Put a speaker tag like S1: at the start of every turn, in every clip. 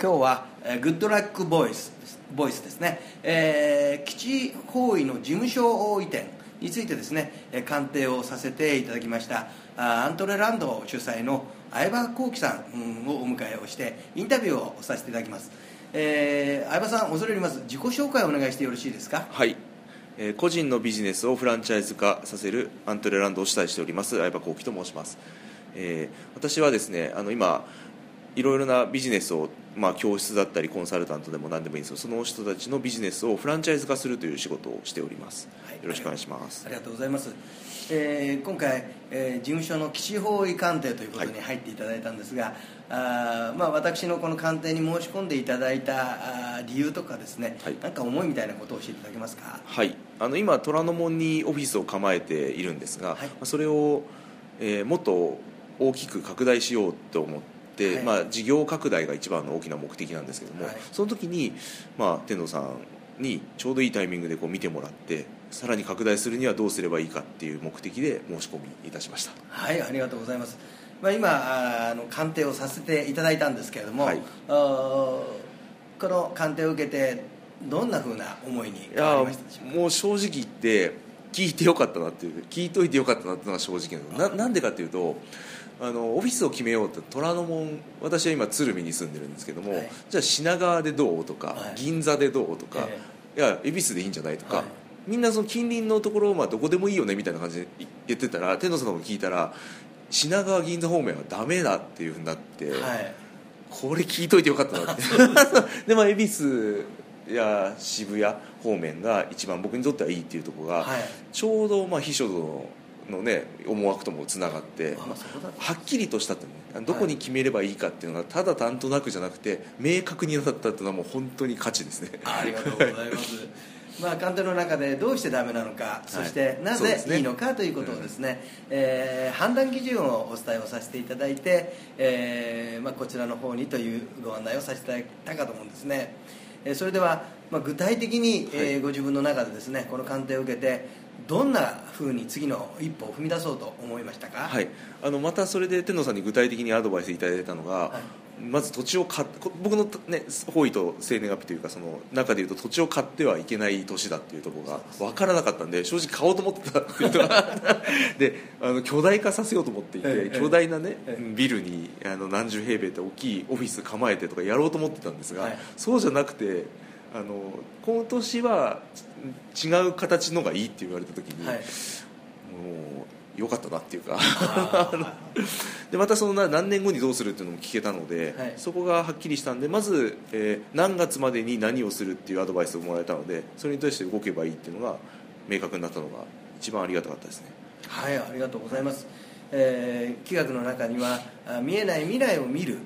S1: 今日は、えー、グッドラックボイスボイスですね、えー、基地方位の事務所移転についてですね鑑定をさせていただきましたアントレランド主催の相葉幸喜さんをお迎えをしてインタビューをさせていただきます、えー、相葉さん恐れ入ります。自己紹介をお願いしてよろしいですか？
S2: はい。えー、個人のビジネスをフランチャイズ化させるアントレランドを主催しております相葉幸喜と申します、えー、私はですねあの今いろいろなビジネスを、まあ、教室だったりコンサルタントでも何でもいいんですけどその人たちのビジネスをフランチャイズ化するという仕事をしております、はい、よろしくお願いします。
S1: ありがとうございます、えー、今回、えー、事務所の基地方位鑑定ということに入っていただいたんですが、はい、あまあ、私のこの鑑定に申し込んでいただいたあ理由とかですね、はい、なんか思いみたいなことを教えていただけますか？
S2: はい。あの今虎ノ門にオフィスを構えているんですが、はい、それを、えー、もっと大きく拡大しようと思って、はい、まあ、事業拡大が一番の大きな目的なんですけども、はい、その時に、まあ、天童さんにちょうどいいタイミングでこう見てもらってさらに拡大するにはどうすればいいかっていう目的で申し込みいたしました。
S1: はいありがとうございます、まあ、今あの鑑定をさせていただいたんですけれども、はい、この鑑定を受けてどんなふうな思いに変わりましたでしょうか？
S2: もう正直言って聞いてよかったなっていう聞いといてよかったなっていうのが正直なのななんでかっていうとあのオフィスを決めようって虎ノ門私は今鶴見に住んでるんですけども、はい、じゃあ品川でどうとか、はい、銀座でどうとか、えー、いや恵比寿でいいんじゃないとか、はい、みんなその近隣のところまあどこでもいいよねみたいな感じで言ってたら天童さんの聞いたら品川銀座方面はダメだっていうふうになって、これ聞いといてよかったなって。で まあ恵比寿や渋谷方面が一番僕にとってはいいっていうところが、ちょうどまあ秘書ののね思惑ともつながってはっきりとしたって、ね、どこに決めればいいかっていうのがただなんとなくじゃなくて明確になったっていうのはもう本当に価値ですね。
S1: ありがとうございます。まあ、鑑定の中でどうしてダメなのか、そしてなぜいいのかということをですね、うえ判断基準をお伝えをさせていただいて、えーまあ、こちらの方にというご案内をさせていただいたかと思うんですね、えー、それでは、まあ、具体的に、えー、ご自分の中でですねこの鑑定を受けてどんなふうに次の一歩を踏み出そうと思いましたか、
S2: はい、あのまたそれで天童さんに具体的にアドバイスいただいたのが、はい、まず土地を買僕の、ね、方位と生年月日というかその中でいうと土地を買ってはいけない年だっていうところが分からなかったんで正直買おうと思ってたっていうのが であの巨大化させようと思っていて、ええ、巨大な、ね、え、ビルにあの何十平米って大きいオフィス構えてとかやろうと思ってたんですが、はい、そうじゃなくてあの今年は違う形のがいいって言われた時に、はい、もうよかったなっていうか。でまたその何年後にどうするっていうのも聞けたので、はい、そこがはっきりしたんでまず、えー、何月までに何をするっていうアドバイスをもらえたのでそれに対して動けばいいっていうのが明確になったのが一番ありがたかったですね。
S1: はいありがとうございます。えー、企画の中には見えない未来を見る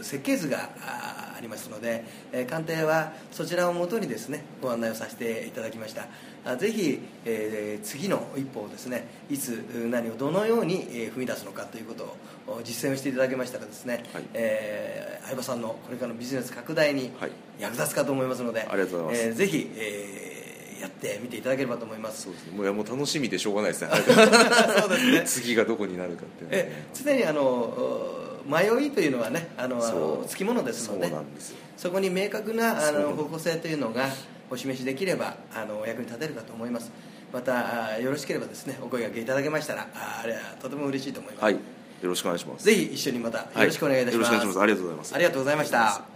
S1: 設計図がありますので、えー、鑑定はそちらをもとにですねご案内をさせていただきました。ぜひ、えー、次の一歩をですねいつ何をどのように踏み出すのかということを実践をしていただけましたらですね、はい、えー、相葉さんのこれからのビジネス拡大に役立つかと思いますので、はい、
S2: ありがとうございます、え
S1: ー、ぜひ、えーやってみていただければと思います。
S2: そうですね。もういやもう楽しみでしょうがないですね。そうですね。次がどこになるかってね、
S1: え常にあの迷いというのはねあのつきものですのでそこに明確なあの方向性というのがお示しできればあのお役に立てるかと思います。またよろしければですねお声がけいただけましたらあれはとても嬉しいと思います、はい、よ
S2: ろしくお願いします。
S1: ぜひ一緒にまたよろしくお願いいたします、
S2: はい、よろしくお願いします。ありがとうございます。
S1: ありがとうございました